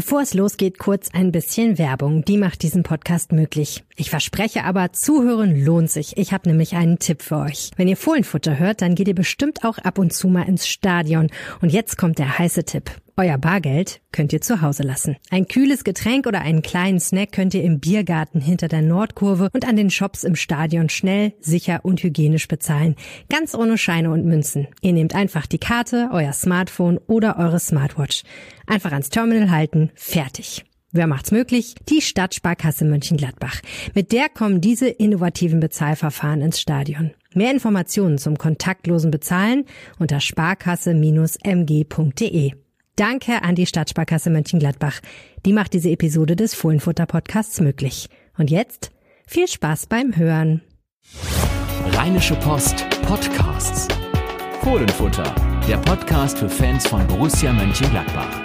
Bevor es losgeht, kurz ein bisschen Werbung. Die macht diesen Podcast möglich. Ich verspreche aber, zuhören lohnt sich. Ich habe nämlich einen Tipp für euch. Wenn ihr Fohlenfutter hört, dann geht ihr bestimmt auch ab und zu mal ins Stadion. Und jetzt kommt der heiße Tipp. Euer Bargeld könnt ihr zu Hause lassen. Ein kühles Getränk oder einen kleinen Snack könnt ihr im Biergarten hinter der Nordkurve und an den Shops im Stadion schnell, sicher und hygienisch bezahlen. Ganz ohne Scheine und Münzen. Ihr nehmt einfach die Karte, euer Smartphone oder eure Smartwatch. Einfach ans Terminal halten, fertig. Wer macht's möglich? Die Stadtsparkasse Mönchengladbach. Mit der kommen diese innovativen Bezahlverfahren ins Stadion. Mehr Informationen zum kontaktlosen Bezahlen unter sparkasse-mg.de. Danke an die Stadtsparkasse Mönchengladbach. Die macht diese Episode des Fohlenfutter Podcasts möglich. Und jetzt viel Spaß beim Hören. Rheinische Post Podcasts. Fohlenfutter, der Podcast für Fans von Borussia Mönchengladbach.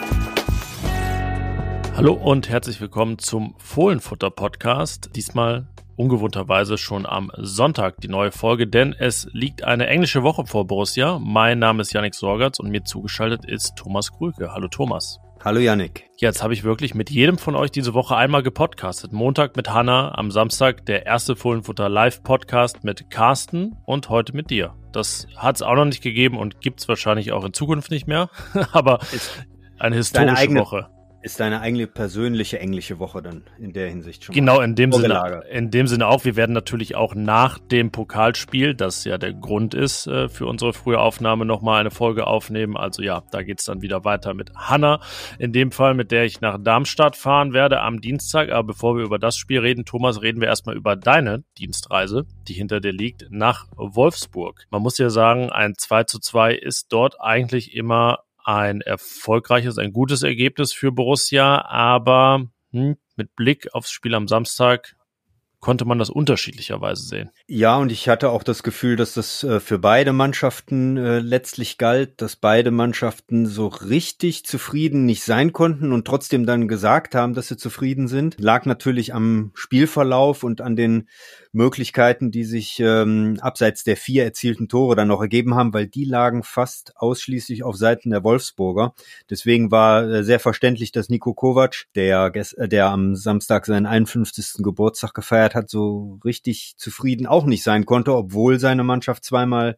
Hallo und herzlich willkommen zum Fohlenfutter Podcast. Diesmal ungewohnterweise schon am Sonntag die neue Folge, denn es liegt eine englische Woche vor Borussia. Mein Name ist Yannick Sorgatz und mir zugeschaltet ist Thomas Krüke. Hallo Thomas. Hallo Yannick. Jetzt habe ich wirklich mit jedem von euch diese Woche einmal gepodcastet. Montag mit Hanna, am Samstag der erste Fohlenfutter Live-Podcast mit Carsten und heute mit dir. Das hat es auch noch nicht gegeben und gibt es wahrscheinlich auch in Zukunft nicht mehr. Aber eine historische eigene, Woche ist deine eigene persönliche englische Woche dann in der Hinsicht schon. Genau, in dem Sinne, in dem Sinne auch. Wir werden natürlich auch nach dem Pokalspiel, das ja der Grund ist äh, für unsere frühe Aufnahme, nochmal eine Folge aufnehmen. Also ja, da geht's dann wieder weiter mit Hanna. In dem Fall, mit der ich nach Darmstadt fahren werde am Dienstag. Aber bevor wir über das Spiel reden, Thomas, reden wir erstmal über deine Dienstreise, die hinter dir liegt, nach Wolfsburg. Man muss ja sagen, ein 2 zu 2 ist dort eigentlich immer ein erfolgreiches, ein gutes Ergebnis für Borussia, aber hm, mit Blick aufs Spiel am Samstag konnte man das unterschiedlicherweise sehen. Ja, und ich hatte auch das Gefühl, dass das äh, für beide Mannschaften äh, letztlich galt, dass beide Mannschaften so richtig zufrieden nicht sein konnten und trotzdem dann gesagt haben, dass sie zufrieden sind. Lag natürlich am Spielverlauf und an den Möglichkeiten, die sich ähm, abseits der vier erzielten Tore dann noch ergeben haben, weil die lagen fast ausschließlich auf Seiten der Wolfsburger. Deswegen war äh, sehr verständlich, dass Nico Kovac, der, der am Samstag seinen 51. Geburtstag gefeiert hat, so richtig zufrieden auch nicht sein konnte, obwohl seine Mannschaft zweimal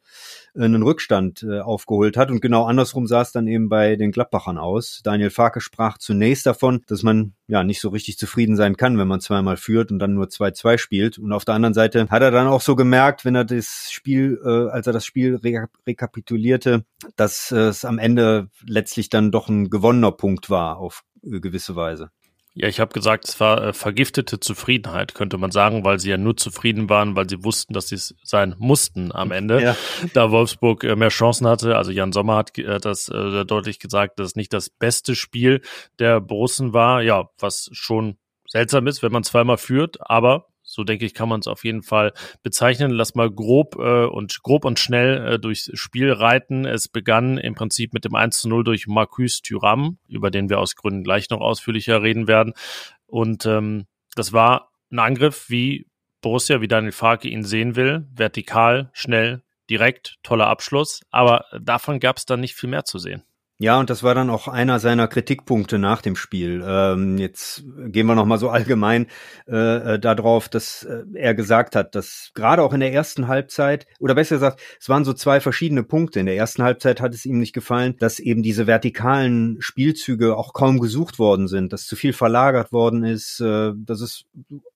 einen Rückstand äh, aufgeholt hat. Und genau andersrum sah es dann eben bei den Gladbachern aus. Daniel Farke sprach zunächst davon, dass man ja nicht so richtig zufrieden sein kann, wenn man zweimal führt und dann nur 2-2 spielt. Und auf der anderen Seite hat er dann auch so gemerkt, wenn er das Spiel, äh, als er das Spiel re rekapitulierte, dass äh, es am Ende letztlich dann doch ein gewonnener Punkt war auf äh, gewisse Weise. Ja, ich habe gesagt, es war äh, vergiftete Zufriedenheit, könnte man sagen, weil sie ja nur zufrieden waren, weil sie wussten, dass sie es sein mussten am Ende, ja. da Wolfsburg äh, mehr Chancen hatte. Also Jan Sommer hat äh, das äh, deutlich gesagt, dass es nicht das beste Spiel der Borussen war. Ja, was schon seltsam ist, wenn man zweimal führt, aber so denke ich, kann man es auf jeden Fall bezeichnen. Lass mal grob äh, und grob und schnell äh, durchs Spiel reiten. Es begann im Prinzip mit dem 1 zu 0 durch Marcus Thuram, über den wir aus Gründen gleich noch ausführlicher reden werden. Und ähm, das war ein Angriff, wie Borussia, wie Daniel Farke ihn sehen will. Vertikal, schnell, direkt, toller Abschluss. Aber davon gab es dann nicht viel mehr zu sehen. Ja, und das war dann auch einer seiner Kritikpunkte nach dem Spiel. Ähm, jetzt gehen wir noch mal so allgemein äh, äh, darauf, dass äh, er gesagt hat, dass gerade auch in der ersten Halbzeit, oder besser gesagt, es waren so zwei verschiedene Punkte. In der ersten Halbzeit hat es ihm nicht gefallen, dass eben diese vertikalen Spielzüge auch kaum gesucht worden sind, dass zu viel verlagert worden ist, äh, dass es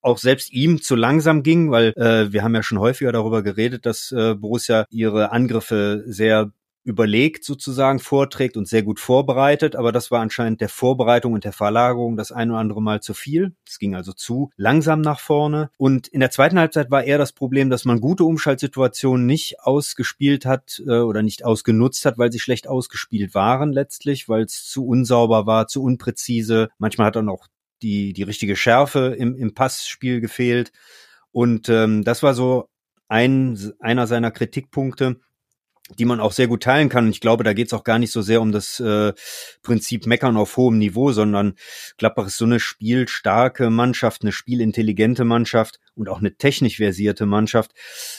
auch selbst ihm zu langsam ging, weil äh, wir haben ja schon häufiger darüber geredet, dass äh, Borussia ihre Angriffe sehr überlegt sozusagen vorträgt und sehr gut vorbereitet, aber das war anscheinend der Vorbereitung und der Verlagerung das ein oder andere Mal zu viel. Es ging also zu langsam nach vorne. Und in der zweiten Halbzeit war eher das Problem, dass man gute Umschaltsituationen nicht ausgespielt hat äh, oder nicht ausgenutzt hat, weil sie schlecht ausgespielt waren letztlich, weil es zu unsauber war, zu unpräzise. Manchmal hat dann auch die, die richtige Schärfe im, im Passspiel gefehlt. Und ähm, das war so ein, einer seiner Kritikpunkte die man auch sehr gut teilen kann. Und ich glaube, da geht es auch gar nicht so sehr um das äh, Prinzip Meckern auf hohem Niveau, sondern Gladbach ist so eine spielstarke Mannschaft, eine spielintelligente Mannschaft und auch eine technisch versierte Mannschaft,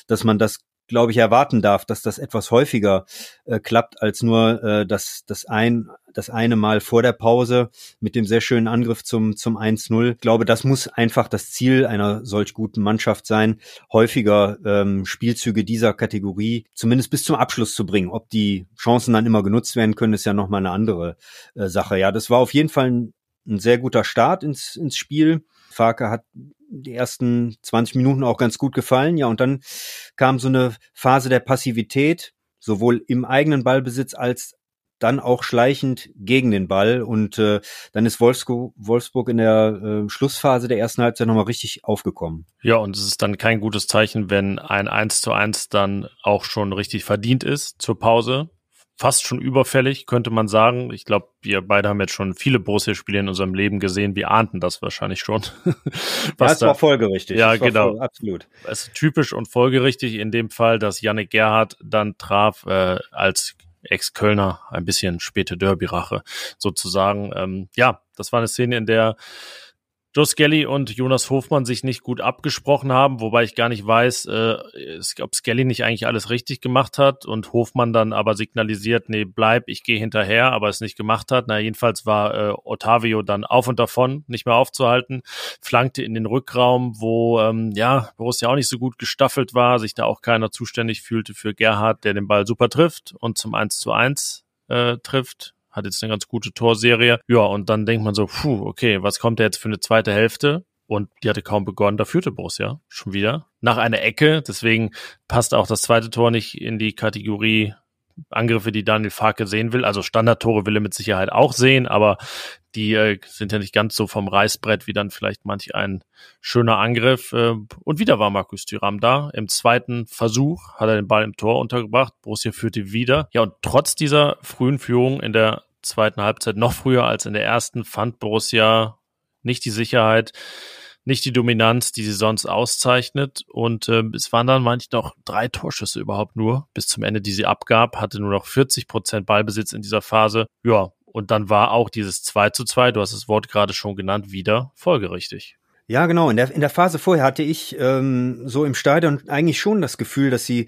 dass man das glaube ich, erwarten darf, dass das etwas häufiger äh, klappt als nur äh, das, das, ein, das eine Mal vor der Pause mit dem sehr schönen Angriff zum, zum 1-0. Ich glaube, das muss einfach das Ziel einer solch guten Mannschaft sein, häufiger ähm, Spielzüge dieser Kategorie zumindest bis zum Abschluss zu bringen. Ob die Chancen dann immer genutzt werden können, ist ja nochmal eine andere äh, Sache. Ja, das war auf jeden Fall ein, ein sehr guter Start ins, ins Spiel. Farke hat die ersten 20 Minuten auch ganz gut gefallen. Ja, und dann kam so eine Phase der Passivität, sowohl im eigenen Ballbesitz als dann auch schleichend gegen den Ball. Und äh, dann ist Wolfsburg, Wolfsburg in der äh, Schlussphase der ersten Halbzeit nochmal richtig aufgekommen. Ja, und es ist dann kein gutes Zeichen, wenn ein 1 zu 1 dann auch schon richtig verdient ist zur Pause fast schon überfällig, könnte man sagen. Ich glaube, wir beide haben jetzt schon viele Borussia-Spiele in unserem Leben gesehen. Wir ahnten das wahrscheinlich schon. Was ja, war folgerichtig. Ja, genau. Voll, absolut. Es ist typisch und folgerichtig in dem Fall, dass Yannick Gerhardt dann traf äh, als Ex-Kölner ein bisschen späte Derby-Rache sozusagen. Ähm, ja, das war eine Szene, in der Joe Skelly und Jonas Hofmann sich nicht gut abgesprochen haben, wobei ich gar nicht weiß, äh, ob Skelly nicht eigentlich alles richtig gemacht hat und Hofmann dann aber signalisiert, nee, bleib, ich gehe hinterher, aber es nicht gemacht hat. Na, jedenfalls war äh, Ottavio dann auf und davon, nicht mehr aufzuhalten, flankte in den Rückraum, wo ähm, ja Borussia auch nicht so gut gestaffelt war, sich da auch keiner zuständig fühlte für Gerhard, der den Ball super trifft und zum 1 zu 1 äh, trifft hat jetzt eine ganz gute Torserie. Ja, und dann denkt man so, puh, okay, was kommt da jetzt für eine zweite Hälfte? Und die hatte kaum begonnen, da führte Borussia schon wieder nach einer Ecke. Deswegen passt auch das zweite Tor nicht in die Kategorie Angriffe, die Daniel Farke sehen will. Also Standardtore will er mit Sicherheit auch sehen, aber die äh, sind ja nicht ganz so vom Reißbrett wie dann vielleicht manch ein schöner Angriff. Äh, und wieder war Markus Thüram da. Im zweiten Versuch hat er den Ball im Tor untergebracht. Borussia führte wieder. Ja, und trotz dieser frühen Führung in der zweiten Halbzeit, noch früher als in der ersten, fand Borussia nicht die Sicherheit, nicht die Dominanz, die sie sonst auszeichnet. Und äh, es waren dann, meine ich, noch drei Torschüsse überhaupt nur bis zum Ende, die sie abgab, hatte nur noch 40 Prozent Ballbesitz in dieser Phase. Ja, und dann war auch dieses 2 zu 2, du hast das Wort gerade schon genannt, wieder folgerichtig. Ja, genau. In der, in der Phase vorher hatte ich ähm, so im Stadion eigentlich schon das Gefühl, dass die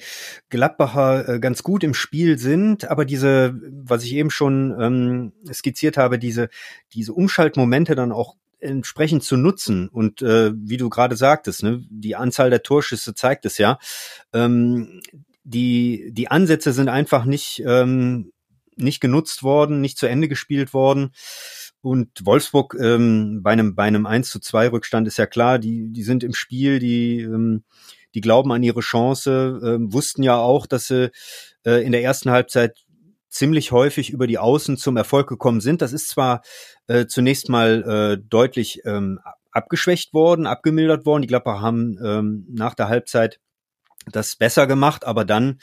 Gladbacher äh, ganz gut im Spiel sind, aber diese, was ich eben schon ähm, skizziert habe, diese, diese Umschaltmomente dann auch entsprechend zu nutzen. Und äh, wie du gerade sagtest, ne, die Anzahl der Torschüsse zeigt es ja. Ähm, die, die Ansätze sind einfach nicht, ähm, nicht genutzt worden, nicht zu Ende gespielt worden. Und Wolfsburg ähm, bei einem bei einem 1 zu 2 Rückstand ist ja klar, die die sind im Spiel, die ähm, die glauben an ihre Chance, äh, wussten ja auch, dass sie äh, in der ersten Halbzeit ziemlich häufig über die Außen zum Erfolg gekommen sind. Das ist zwar äh, zunächst mal äh, deutlich ähm, abgeschwächt worden, abgemildert worden. Die Gladbacher haben ähm, nach der Halbzeit das besser gemacht, aber dann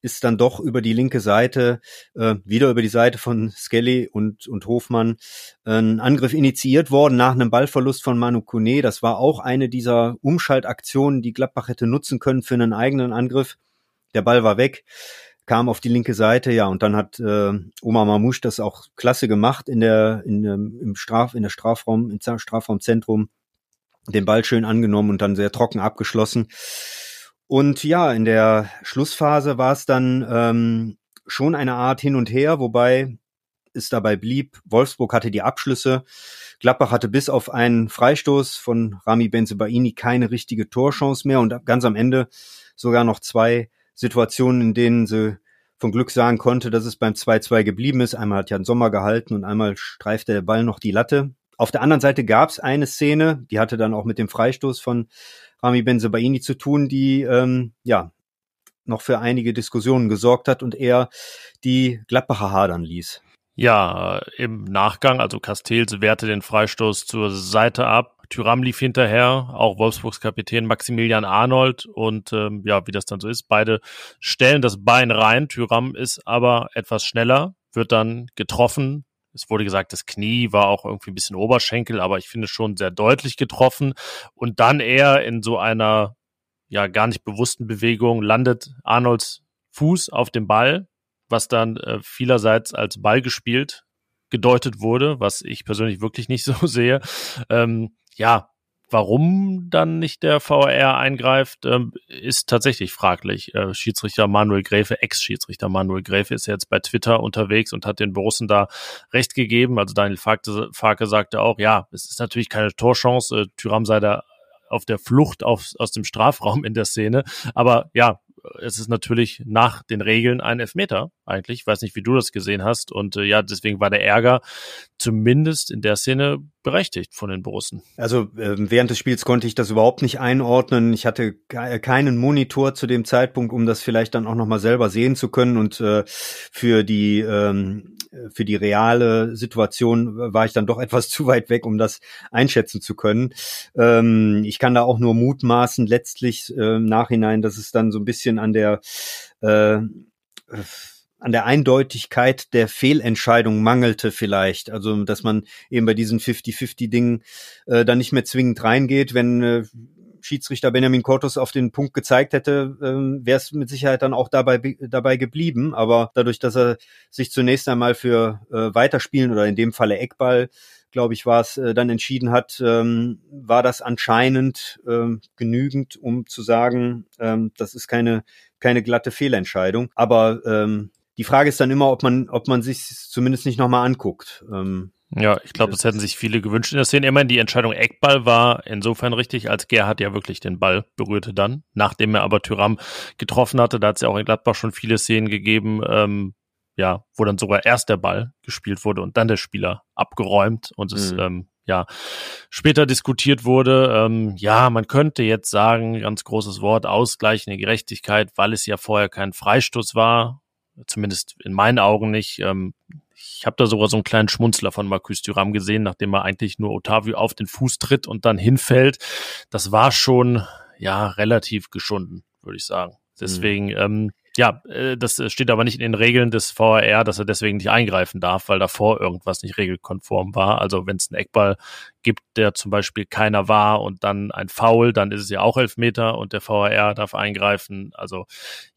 ist dann doch über die linke Seite, äh, wieder über die Seite von Skelly und, und Hofmann, äh, ein Angriff initiiert worden nach einem Ballverlust von Manu Kone. Das war auch eine dieser Umschaltaktionen, die Gladbach hätte nutzen können für einen eigenen Angriff. Der Ball war weg kam auf die linke Seite, ja, und dann hat äh, Omar Mamouche das auch klasse gemacht in der, in, im Straf, in der Strafraum, im Strafraumzentrum, den Ball schön angenommen und dann sehr trocken abgeschlossen. Und ja, in der Schlussphase war es dann ähm, schon eine Art Hin und Her, wobei es dabei blieb, Wolfsburg hatte die Abschlüsse, Gladbach hatte bis auf einen Freistoß von Rami Benzebaini keine richtige Torchance mehr und ganz am Ende sogar noch zwei Situationen, in denen sie von Glück sagen konnte, dass es beim 2-2 geblieben ist. Einmal hat Jan Sommer gehalten und einmal streifte der Ball noch die Latte. Auf der anderen Seite gab es eine Szene, die hatte dann auch mit dem Freistoß von Rami Benzebaini zu tun, die ähm, ja noch für einige Diskussionen gesorgt hat und eher die Gladbacher hadern ließ. Ja, im Nachgang, also Castells wehrte den Freistoß zur Seite ab. Tyram lief hinterher, auch Wolfsburgs Kapitän Maximilian Arnold und ähm, ja, wie das dann so ist, beide stellen das Bein rein. Tyram ist aber etwas schneller, wird dann getroffen. Es wurde gesagt, das Knie war auch irgendwie ein bisschen Oberschenkel, aber ich finde schon sehr deutlich getroffen. Und dann eher in so einer ja gar nicht bewussten Bewegung landet Arnolds Fuß auf dem Ball, was dann äh, vielerseits als Ball gespielt gedeutet wurde, was ich persönlich wirklich nicht so sehe. Ähm, ja, Warum dann nicht der VAR eingreift, ähm, ist tatsächlich fraglich. Äh, Schiedsrichter Manuel Gräfe, Ex-Schiedsrichter Manuel Gräfe ist jetzt bei Twitter unterwegs und hat den Borussen da recht gegeben. Also Daniel Farke, Farke sagte auch, ja, es ist natürlich keine Torchance. Äh, Tyram sei da auf der Flucht auf, aus dem Strafraum in der Szene. Aber ja, es ist natürlich nach den Regeln ein Elfmeter eigentlich. Ich weiß nicht, wie du das gesehen hast. Und äh, ja, deswegen war der Ärger zumindest in der Szene berechtigt von den Borussen. Also äh, während des Spiels konnte ich das überhaupt nicht einordnen. Ich hatte keinen Monitor zu dem Zeitpunkt, um das vielleicht dann auch noch mal selber sehen zu können. Und äh, für die ähm, für die reale Situation war ich dann doch etwas zu weit weg, um das einschätzen zu können. Ähm, ich kann da auch nur mutmaßen, letztlich äh, im Nachhinein, dass es dann so ein bisschen an der äh, an der Eindeutigkeit der Fehlentscheidung mangelte vielleicht. Also, dass man eben bei diesen 50-50-Dingen äh, dann nicht mehr zwingend reingeht, wenn äh, Schiedsrichter Benjamin Cortus auf den Punkt gezeigt hätte, ähm, wäre es mit Sicherheit dann auch dabei, dabei geblieben. Aber dadurch, dass er sich zunächst einmal für äh, Weiterspielen oder in dem Falle Eckball, glaube ich, war es, äh, dann entschieden hat, ähm, war das anscheinend ähm, genügend, um zu sagen, ähm, das ist keine, keine glatte Fehlentscheidung. Aber ähm, die Frage ist dann immer, ob man, ob man sich zumindest nicht nochmal anguckt. Ähm, ja, ich glaube, das hätten sich viele gewünscht in der Szene. Immerhin die Entscheidung Eckball war insofern richtig, als Gerhard ja wirklich den Ball berührte dann, nachdem er aber Tyram getroffen hatte. Da hat es ja auch in Gladbach schon viele Szenen gegeben, ähm, ja, wo dann sogar erst der Ball gespielt wurde und dann der Spieler abgeräumt und es mhm. ähm, ja später diskutiert wurde. Ähm, ja, man könnte jetzt sagen, ganz großes Wort, ausgleichende Gerechtigkeit, weil es ja vorher kein Freistoß war, zumindest in meinen Augen nicht. Ähm, ich habe da sogar so einen kleinen Schmunzler von Marcus Thuram gesehen, nachdem er eigentlich nur Otavio auf den Fuß tritt und dann hinfällt. Das war schon ja relativ geschunden, würde ich sagen. Deswegen, mhm. ähm, ja, äh, das steht aber nicht in den Regeln des VAR, dass er deswegen nicht eingreifen darf, weil davor irgendwas nicht regelkonform war. Also wenn es einen Eckball gibt, der zum Beispiel keiner war und dann ein Foul, dann ist es ja auch Elfmeter und der VAR darf eingreifen. Also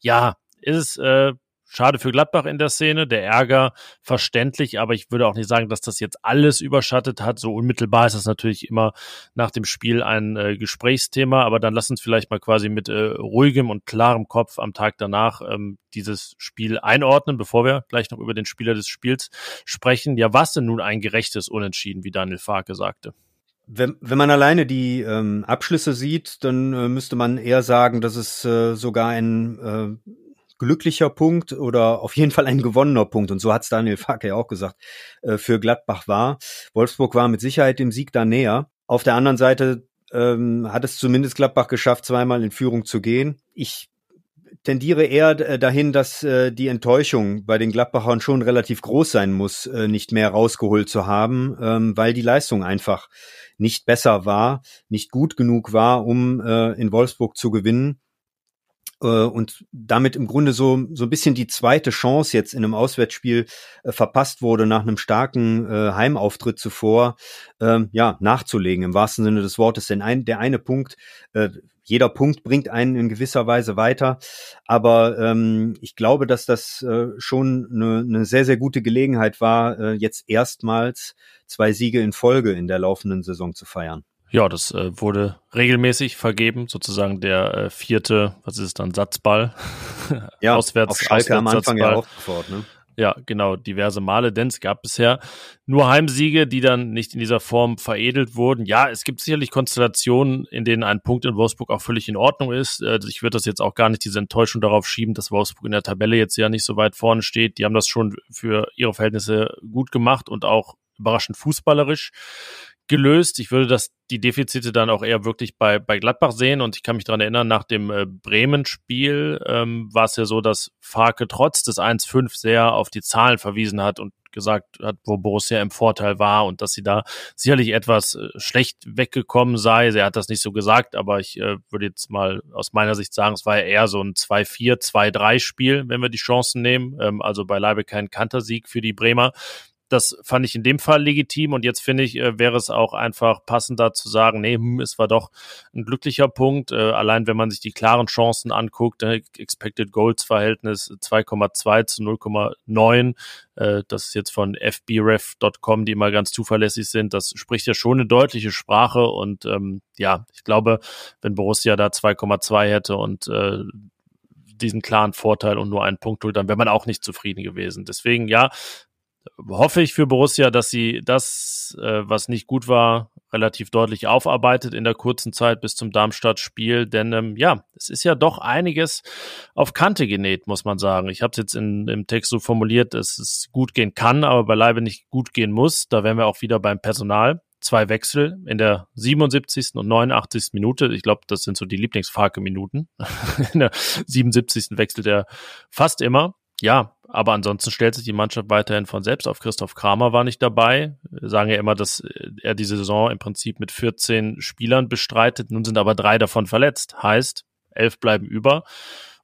ja, ist es äh, Schade für Gladbach in der Szene, der Ärger verständlich, aber ich würde auch nicht sagen, dass das jetzt alles überschattet hat. So unmittelbar ist das natürlich immer nach dem Spiel ein äh, Gesprächsthema, aber dann lass uns vielleicht mal quasi mit äh, ruhigem und klarem Kopf am Tag danach ähm, dieses Spiel einordnen, bevor wir gleich noch über den Spieler des Spiels sprechen. Ja, was denn nun ein gerechtes Unentschieden, wie Daniel Farke sagte? Wenn, wenn man alleine die ähm, Abschlüsse sieht, dann äh, müsste man eher sagen, dass es äh, sogar ein äh, glücklicher Punkt oder auf jeden Fall ein gewonnener Punkt. Und so hat es Daniel Farke ja auch gesagt, äh, für Gladbach war. Wolfsburg war mit Sicherheit dem Sieg da näher. Auf der anderen Seite ähm, hat es zumindest Gladbach geschafft, zweimal in Führung zu gehen. Ich tendiere eher äh, dahin, dass äh, die Enttäuschung bei den Gladbachern schon relativ groß sein muss, äh, nicht mehr rausgeholt zu haben, ähm, weil die Leistung einfach nicht besser war, nicht gut genug war, um äh, in Wolfsburg zu gewinnen. Äh, und damit im Grunde so so ein bisschen die zweite Chance jetzt in einem Auswärtsspiel äh, verpasst wurde nach einem starken äh, Heimauftritt zuvor, ähm, ja nachzulegen im wahrsten Sinne des Wortes. Denn ein, der eine Punkt, äh, jeder Punkt bringt einen in gewisser Weise weiter, aber ähm, ich glaube, dass das äh, schon eine, eine sehr sehr gute Gelegenheit war, äh, jetzt erstmals zwei Siege in Folge in der laufenden Saison zu feiern. Ja, das äh, wurde regelmäßig vergeben, sozusagen der äh, vierte, was ist es dann, Satzball? Ja, auswärts, auf Schalke am Anfang ja auch sofort, ne? Ja, genau, diverse Male, denn es gab bisher nur Heimsiege, die dann nicht in dieser Form veredelt wurden. Ja, es gibt sicherlich Konstellationen, in denen ein Punkt in Wolfsburg auch völlig in Ordnung ist. Also ich würde das jetzt auch gar nicht diese Enttäuschung darauf schieben, dass Wolfsburg in der Tabelle jetzt ja nicht so weit vorne steht. Die haben das schon für ihre Verhältnisse gut gemacht und auch überraschend fußballerisch gelöst. Ich würde das die Defizite dann auch eher wirklich bei, bei Gladbach sehen. Und ich kann mich daran erinnern, nach dem äh, Bremen-Spiel ähm, war es ja so, dass Farke trotz des 1-5 sehr auf die Zahlen verwiesen hat und gesagt hat, wo Borussia im Vorteil war und dass sie da sicherlich etwas äh, schlecht weggekommen sei. Er hat das nicht so gesagt, aber ich äh, würde jetzt mal aus meiner Sicht sagen, es war ja eher so ein 2-4, 2-3 Spiel, wenn wir die Chancen nehmen. Ähm, also beileibe kein Kantersieg für die Bremer das fand ich in dem Fall legitim und jetzt finde ich, äh, wäre es auch einfach passender zu sagen, nee, hm, es war doch ein glücklicher Punkt. Äh, allein wenn man sich die klaren Chancen anguckt, äh, Expected Goals Verhältnis 2,2 zu 0,9, äh, das ist jetzt von fbref.com, die immer ganz zuverlässig sind. Das spricht ja schon eine deutliche Sprache und ähm, ja, ich glaube, wenn Borussia da 2,2 hätte und äh, diesen klaren Vorteil und nur einen Punkt holt, dann wäre man auch nicht zufrieden gewesen. Deswegen ja, hoffe ich für Borussia, dass sie das, äh, was nicht gut war, relativ deutlich aufarbeitet in der kurzen Zeit bis zum Darmstadt-Spiel. Denn ähm, ja, es ist ja doch einiges auf Kante genäht, muss man sagen. Ich habe es jetzt in, im Text so formuliert, dass es gut gehen kann, aber beileibe nicht gut gehen muss. Da wären wir auch wieder beim Personal. Zwei Wechsel in der 77. und 89. Minute. Ich glaube, das sind so die Lieblingsfarke-Minuten. in der 77. wechselt er fast immer ja, aber ansonsten stellt sich die Mannschaft weiterhin von selbst auf. Christoph Kramer war nicht dabei. Sagen ja immer, dass er diese Saison im Prinzip mit 14 Spielern bestreitet. Nun sind aber drei davon verletzt. Heißt, elf bleiben über.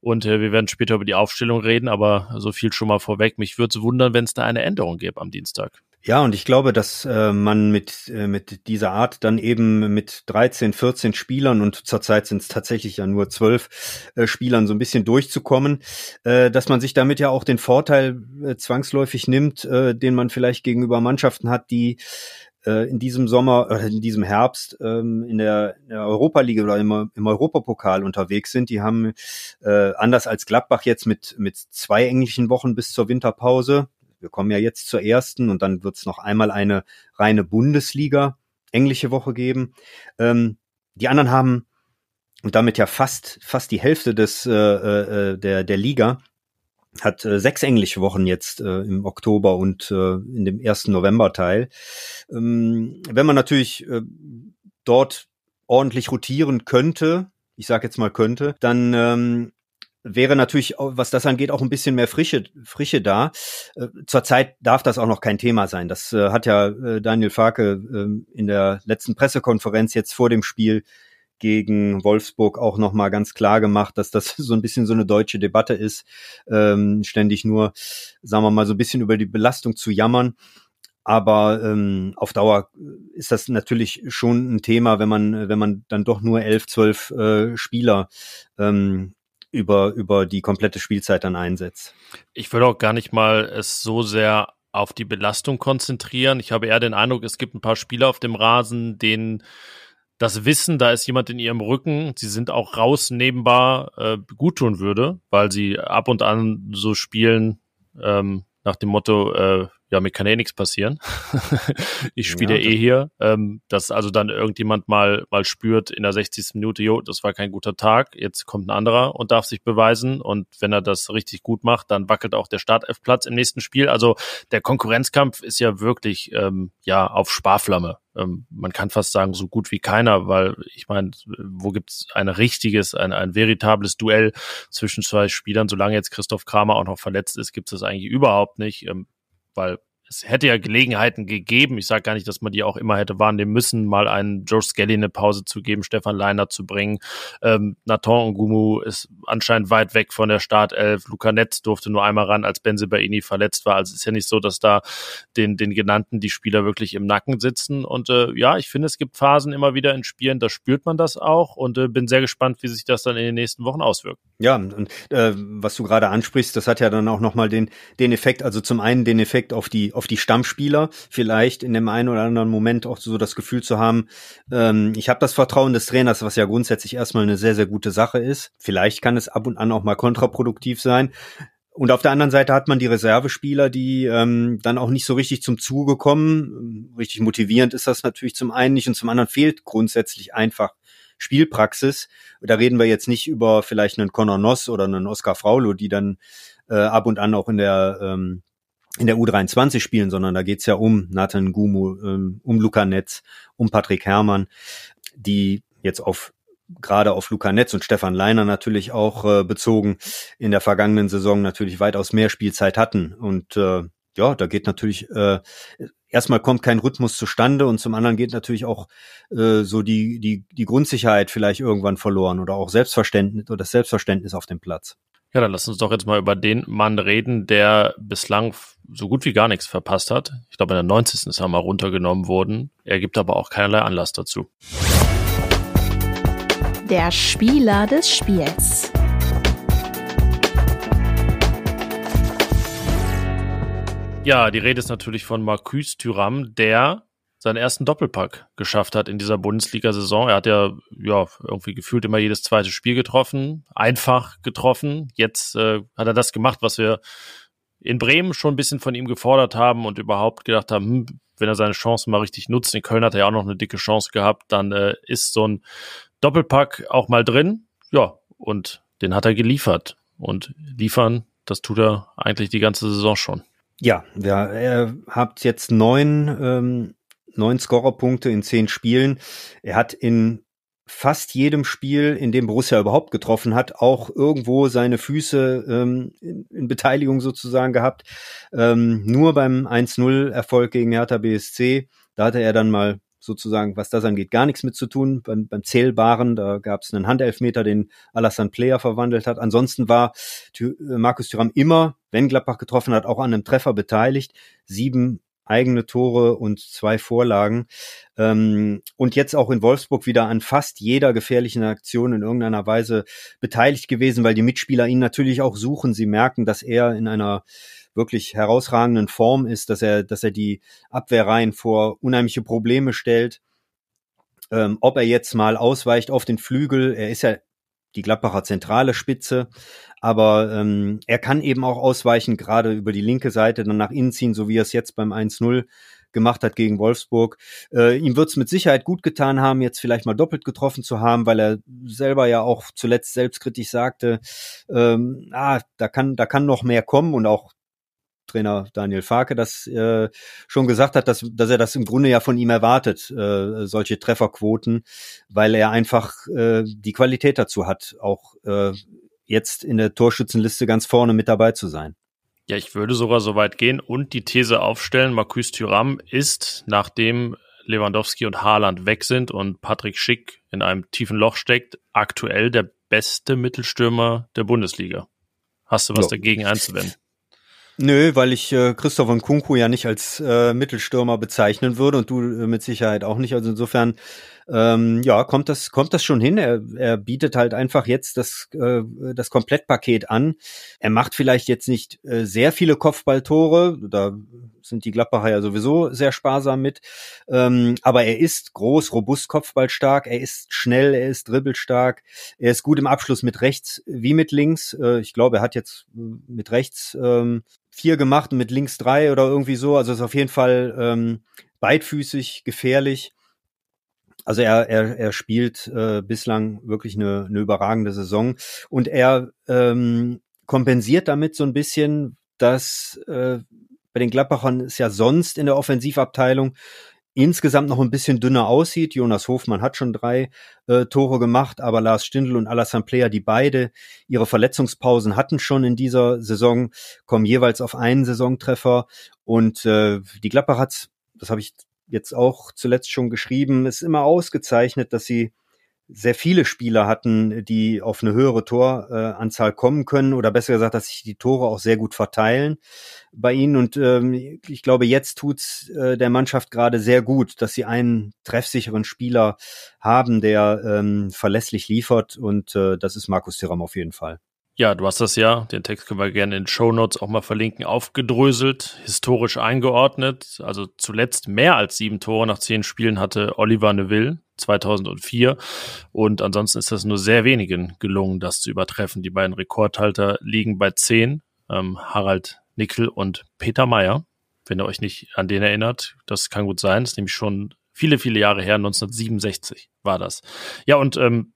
Und äh, wir werden später über die Aufstellung reden, aber so viel schon mal vorweg. Mich würde es wundern, wenn es da eine Änderung gäbe am Dienstag. Ja, und ich glaube, dass äh, man mit, äh, mit dieser Art dann eben mit 13, 14 Spielern und zurzeit sind es tatsächlich ja nur 12 äh, Spielern so ein bisschen durchzukommen, äh, dass man sich damit ja auch den Vorteil äh, zwangsläufig nimmt, äh, den man vielleicht gegenüber Mannschaften hat, die äh, in diesem Sommer, äh, in diesem Herbst in der, in der Europa League oder im, im Europapokal unterwegs sind. Die haben äh, anders als Gladbach jetzt mit, mit zwei englischen Wochen bis zur Winterpause wir kommen ja jetzt zur ersten und dann wird es noch einmal eine reine Bundesliga englische Woche geben. Ähm, die anderen haben und damit ja fast fast die Hälfte des äh, äh, der der Liga hat äh, sechs englische Wochen jetzt äh, im Oktober und äh, in dem ersten Novemberteil. Ähm, wenn man natürlich äh, dort ordentlich rotieren könnte, ich sage jetzt mal könnte, dann ähm, wäre natürlich, was das angeht, auch ein bisschen mehr Frische, Frische da. Äh, zurzeit darf das auch noch kein Thema sein. Das äh, hat ja äh, Daniel Farke ähm, in der letzten Pressekonferenz jetzt vor dem Spiel gegen Wolfsburg auch noch mal ganz klar gemacht, dass das so ein bisschen so eine deutsche Debatte ist, ähm, ständig nur, sagen wir mal, so ein bisschen über die Belastung zu jammern. Aber ähm, auf Dauer ist das natürlich schon ein Thema, wenn man, wenn man dann doch nur elf, zwölf äh, Spieler ähm, über, über die komplette Spielzeit dann einsetzt. Ich würde auch gar nicht mal es so sehr auf die Belastung konzentrieren. Ich habe eher den Eindruck, es gibt ein paar Spieler auf dem Rasen, denen das Wissen, da ist jemand in ihrem Rücken, sie sind auch rausnehmbar, äh, guttun würde, weil sie ab und an so spielen ähm, nach dem Motto, äh, ja, mir kann eh nichts passieren. ich spiele ja, eh hier. Ähm, dass also dann irgendjemand mal, mal spürt in der 60. Minute, jo, das war kein guter Tag, jetzt kommt ein anderer und darf sich beweisen. Und wenn er das richtig gut macht, dann wackelt auch der Startelfplatz im nächsten Spiel. Also der Konkurrenzkampf ist ja wirklich ähm, ja auf Sparflamme. Ähm, man kann fast sagen, so gut wie keiner, weil ich meine, wo gibt's ein richtiges, ein, ein veritables Duell zwischen zwei Spielern? Solange jetzt Christoph Kramer auch noch verletzt ist, gibt es das eigentlich überhaupt nicht. Ähm, weil es hätte ja Gelegenheiten gegeben. Ich sage gar nicht, dass man die auch immer hätte wahrnehmen müssen, mal einen Joe Skelly eine Pause zu geben, Stefan Leiner zu bringen. Ähm, Nathan Ngumu ist anscheinend weit weg von der Startelf. Luca Netz durfte nur einmal ran, als Benzebaini verletzt war. Also es ist ja nicht so, dass da den, den genannten die Spieler wirklich im Nacken sitzen. Und äh, ja, ich finde, es gibt Phasen immer wieder in Spielen, da spürt man das auch und äh, bin sehr gespannt, wie sich das dann in den nächsten Wochen auswirkt. Ja, und äh, was du gerade ansprichst, das hat ja dann auch nochmal den, den Effekt, also zum einen den Effekt auf die auf die Stammspieler vielleicht in dem einen oder anderen Moment auch so das Gefühl zu haben, ähm, ich habe das Vertrauen des Trainers, was ja grundsätzlich erstmal eine sehr, sehr gute Sache ist. Vielleicht kann es ab und an auch mal kontraproduktiv sein. Und auf der anderen Seite hat man die Reservespieler, die ähm, dann auch nicht so richtig zum Zuge kommen. Richtig motivierend ist das natürlich zum einen nicht und zum anderen fehlt grundsätzlich einfach Spielpraxis. Da reden wir jetzt nicht über vielleicht einen Conor Noss oder einen Oscar Fraulo, die dann äh, ab und an auch in der ähm, in der U23 spielen, sondern da geht's ja um Nathan Gumu, ähm, um Luca Netz, um Patrick Herrmann, die jetzt auf gerade auf Luca Netz und Stefan Leiner natürlich auch äh, bezogen in der vergangenen Saison natürlich weitaus mehr Spielzeit hatten. Und äh, ja, da geht natürlich äh, erstmal kommt kein Rhythmus zustande und zum anderen geht natürlich auch äh, so die, die, die Grundsicherheit vielleicht irgendwann verloren oder auch Selbstverständnis oder das Selbstverständnis auf dem Platz. Ja, dann lass uns doch jetzt mal über den Mann reden, der bislang so gut wie gar nichts verpasst hat. Ich glaube, in der 90. ist er mal runtergenommen worden. Er gibt aber auch keinerlei Anlass dazu. Der Spieler des Spiels. Ja, die Rede ist natürlich von Marcus Thuram, der seinen ersten Doppelpack geschafft hat in dieser Bundesliga-Saison. Er hat ja, ja irgendwie gefühlt immer jedes zweite Spiel getroffen, einfach getroffen. Jetzt äh, hat er das gemacht, was wir in Bremen schon ein bisschen von ihm gefordert haben und überhaupt gedacht haben, hm, wenn er seine Chancen mal richtig nutzt, in Köln hat er ja auch noch eine dicke Chance gehabt, dann äh, ist so ein Doppelpack auch mal drin. Ja, und den hat er geliefert. Und liefern, das tut er eigentlich die ganze Saison schon. Ja, ja, er hat jetzt neun, ähm, neun Scorerpunkte in zehn Spielen. Er hat in fast jedem Spiel, in dem Borussia überhaupt getroffen hat, auch irgendwo seine Füße ähm, in, in Beteiligung sozusagen gehabt. Ähm, nur beim 1-0-Erfolg gegen Hertha BSC, da hatte er dann mal sozusagen, was das angeht, gar nichts mit zu tun. Beim, beim Zählbaren, da gab es einen Handelfmeter, den Alassane Player verwandelt hat. Ansonsten war Thü Markus Thüram immer, wenn Gladbach getroffen hat, auch an einem Treffer beteiligt. Sieben eigene Tore und zwei Vorlagen. Ähm, und jetzt auch in Wolfsburg wieder an fast jeder gefährlichen Aktion in irgendeiner Weise beteiligt gewesen, weil die Mitspieler ihn natürlich auch suchen. Sie merken, dass er in einer wirklich herausragenden Form ist, dass er, dass er die Abwehrreihen vor unheimliche Probleme stellt. Ähm, ob er jetzt mal ausweicht auf den Flügel, er ist ja die Gladbacher zentrale Spitze, aber ähm, er kann eben auch ausweichen, gerade über die linke Seite, dann nach innen ziehen, so wie er es jetzt beim 1-0 gemacht hat gegen Wolfsburg. Äh, ihm wird es mit Sicherheit gut getan haben, jetzt vielleicht mal doppelt getroffen zu haben, weil er selber ja auch zuletzt selbstkritisch sagte, ähm, ah, da kann, da kann noch mehr kommen und auch Trainer Daniel Farke das äh, schon gesagt hat, dass, dass er das im Grunde ja von ihm erwartet, äh, solche Trefferquoten, weil er einfach äh, die Qualität dazu hat, auch äh, jetzt in der Torschützenliste ganz vorne mit dabei zu sein. Ja, ich würde sogar so weit gehen und die These aufstellen, Marcus Thuram ist, nachdem Lewandowski und Haaland weg sind und Patrick Schick in einem tiefen Loch steckt, aktuell der beste Mittelstürmer der Bundesliga. Hast du was ja. dagegen einzuwenden? Nö, weil ich äh, Christoph und Kunku ja nicht als äh, Mittelstürmer bezeichnen würde und du äh, mit Sicherheit auch nicht. Also insofern ähm, ja, kommt das, kommt das schon hin. Er, er bietet halt einfach jetzt das, äh, das Komplettpaket an. Er macht vielleicht jetzt nicht äh, sehr viele Kopfballtore, da sind die Gladbacher ja sowieso sehr sparsam mit. Ähm, aber er ist groß, robust, kopfballstark, er ist schnell, er ist dribbelstark, er ist gut im Abschluss mit rechts wie mit links. Äh, ich glaube, er hat jetzt äh, mit rechts ähm, vier gemacht und mit links drei oder irgendwie so. Also ist auf jeden Fall ähm, beidfüßig, gefährlich. Also er, er, er spielt äh, bislang wirklich eine, eine überragende Saison und er ähm, kompensiert damit so ein bisschen, dass äh, bei den Gladbachern es ja sonst in der Offensivabteilung insgesamt noch ein bisschen dünner aussieht. Jonas Hofmann hat schon drei äh, Tore gemacht, aber Lars Stindl und Alassane Player, die beide ihre Verletzungspausen hatten schon in dieser Saison, kommen jeweils auf einen Saisontreffer und äh, die Gladbach hat, das habe ich jetzt auch zuletzt schon geschrieben, ist immer ausgezeichnet, dass sie sehr viele Spieler hatten, die auf eine höhere Toranzahl kommen können oder besser gesagt, dass sich die Tore auch sehr gut verteilen bei ihnen. Und ähm, ich glaube, jetzt tut's äh, der Mannschaft gerade sehr gut, dass sie einen treffsicheren Spieler haben, der ähm, verlässlich liefert. Und äh, das ist Markus Thuram auf jeden Fall. Ja, du hast das ja, den Text können wir gerne in Show Notes auch mal verlinken, aufgedröselt, historisch eingeordnet. Also zuletzt mehr als sieben Tore nach zehn Spielen hatte Oliver Neville 2004. Und ansonsten ist das nur sehr wenigen gelungen, das zu übertreffen. Die beiden Rekordhalter liegen bei zehn. Ähm, Harald Nickel und Peter Meyer. Wenn ihr euch nicht an den erinnert, das kann gut sein. Das ist nämlich schon viele, viele Jahre her, 1967 war das. Ja, und ähm,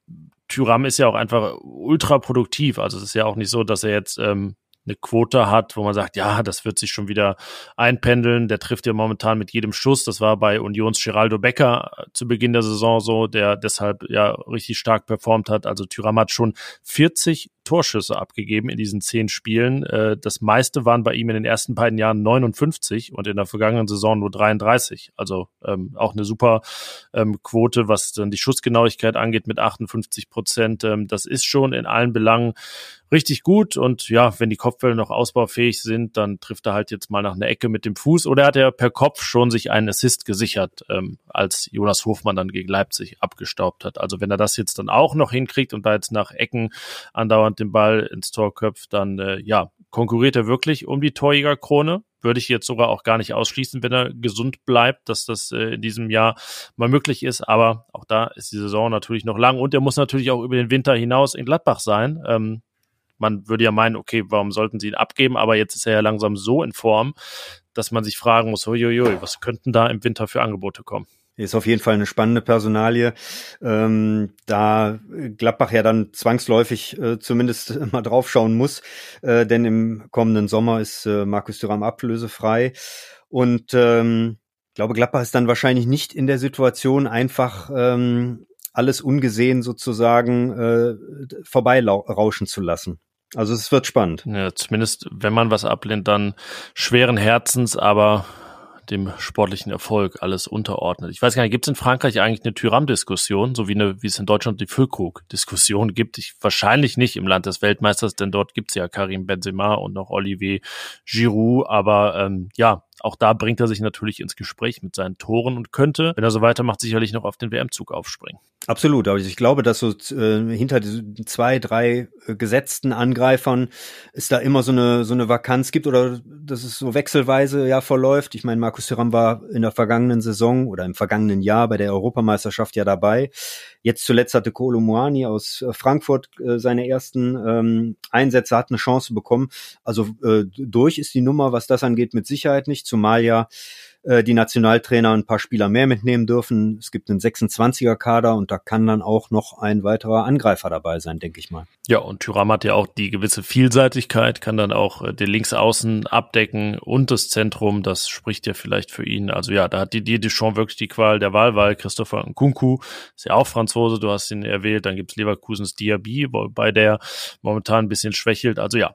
Tyram ist ja auch einfach ultra produktiv. Also es ist ja auch nicht so, dass er jetzt ähm, eine Quote hat, wo man sagt, ja, das wird sich schon wieder einpendeln. Der trifft ja momentan mit jedem Schuss. Das war bei Unions Geraldo Becker äh, zu Beginn der Saison so, der deshalb ja richtig stark performt hat. Also Tyram hat schon 40 Torschüsse abgegeben in diesen zehn Spielen. Äh, das meiste waren bei ihm in den ersten beiden Jahren 59 und in der vergangenen Saison nur 33. Also ähm, auch eine super ähm, Quote, was dann die Schussgenauigkeit angeht mit 58 Prozent. Ähm, das ist schon in allen Belangen richtig gut und ja, wenn die Kopfbälle noch ausbaufähig sind, dann trifft er halt jetzt mal nach einer Ecke mit dem Fuß oder hat er per Kopf schon sich einen Assist gesichert, ähm, als Jonas Hofmann dann gegen Leipzig abgestaubt hat. Also wenn er das jetzt dann auch noch hinkriegt und da jetzt nach Ecken andauernd den Ball ins Tor köpft, dann äh, ja, konkurriert er wirklich um die Torjägerkrone. Würde ich jetzt sogar auch gar nicht ausschließen, wenn er gesund bleibt, dass das äh, in diesem Jahr mal möglich ist. Aber auch da ist die Saison natürlich noch lang und er muss natürlich auch über den Winter hinaus in Gladbach sein. Ähm, man würde ja meinen, okay, warum sollten sie ihn abgeben? Aber jetzt ist er ja langsam so in Form, dass man sich fragen muss, uiuiui, was könnten da im Winter für Angebote kommen? Ist auf jeden Fall eine spannende Personalie, ähm, da Gladbach ja dann zwangsläufig äh, zumindest mal draufschauen muss, äh, denn im kommenden Sommer ist äh, Markus Thuram ablösefrei und ähm, ich glaube, Gladbach ist dann wahrscheinlich nicht in der Situation, einfach ähm, alles ungesehen sozusagen äh, vorbeirauschen zu lassen. Also es wird spannend. Ja, zumindest wenn man was ablehnt, dann schweren Herzens, aber dem sportlichen Erfolg alles unterordnet. Ich weiß gar nicht, gibt es in Frankreich eigentlich eine Tyram-Diskussion, so wie, eine, wie es in Deutschland die Füllkrug-Diskussion gibt? Ich, wahrscheinlich nicht im Land des Weltmeisters, denn dort gibt es ja Karim Benzema und noch Olivier Giroud, aber ähm, ja, auch da bringt er sich natürlich ins Gespräch mit seinen Toren und könnte, wenn er so weitermacht, sicherlich noch auf den WM-Zug aufspringen. Absolut, aber ich glaube, dass so äh, hinter zwei, drei äh, gesetzten Angreifern es da immer so eine so eine Vakanz gibt oder dass es so wechselweise ja verläuft. Ich meine, Markus Thuram war in der vergangenen Saison oder im vergangenen Jahr bei der Europameisterschaft ja dabei. Jetzt zuletzt hatte Kolo Muani aus äh, Frankfurt äh, seine ersten ähm, Einsätze, hat eine Chance bekommen. Also äh, durch ist die Nummer, was das angeht, mit Sicherheit nicht, zumal ja äh, die Nationaltrainer ein paar Spieler mehr mitnehmen dürfen. Es gibt einen 26er Kader und da kann dann auch noch ein weiterer Angreifer dabei sein, denke ich mal. Ja, und Tyram hat ja auch die gewisse Vielseitigkeit, kann dann auch äh, den Linksaußen abdecken und das Zentrum, das spricht ja vielleicht für ihn. Also ja, da hat die schon wirklich die Qual der Wahl, weil Christopher Nkunku ist ja auch Franzose, du hast ihn erwähnt, dann gibt's Leverkusens Diaby, wobei der momentan ein bisschen schwächelt. Also ja,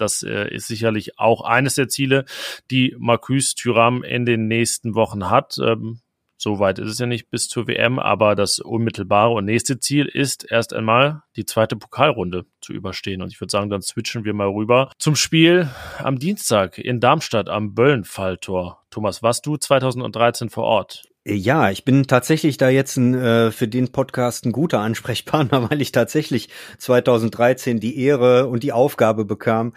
das äh, ist sicherlich auch eines der Ziele, die Marcus Thuram in den nächsten Wochen hat. Ähm, so weit ist es ja nicht bis zur WM, aber das unmittelbare und nächste Ziel ist erst einmal die zweite Pokalrunde zu überstehen. Und ich würde sagen, dann switchen wir mal rüber zum Spiel am Dienstag in Darmstadt am Böllenfalltor. Thomas, warst du 2013 vor Ort? Ja, ich bin tatsächlich da jetzt ein, äh, für den Podcast ein guter Ansprechpartner, weil ich tatsächlich 2013 die Ehre und die Aufgabe bekam,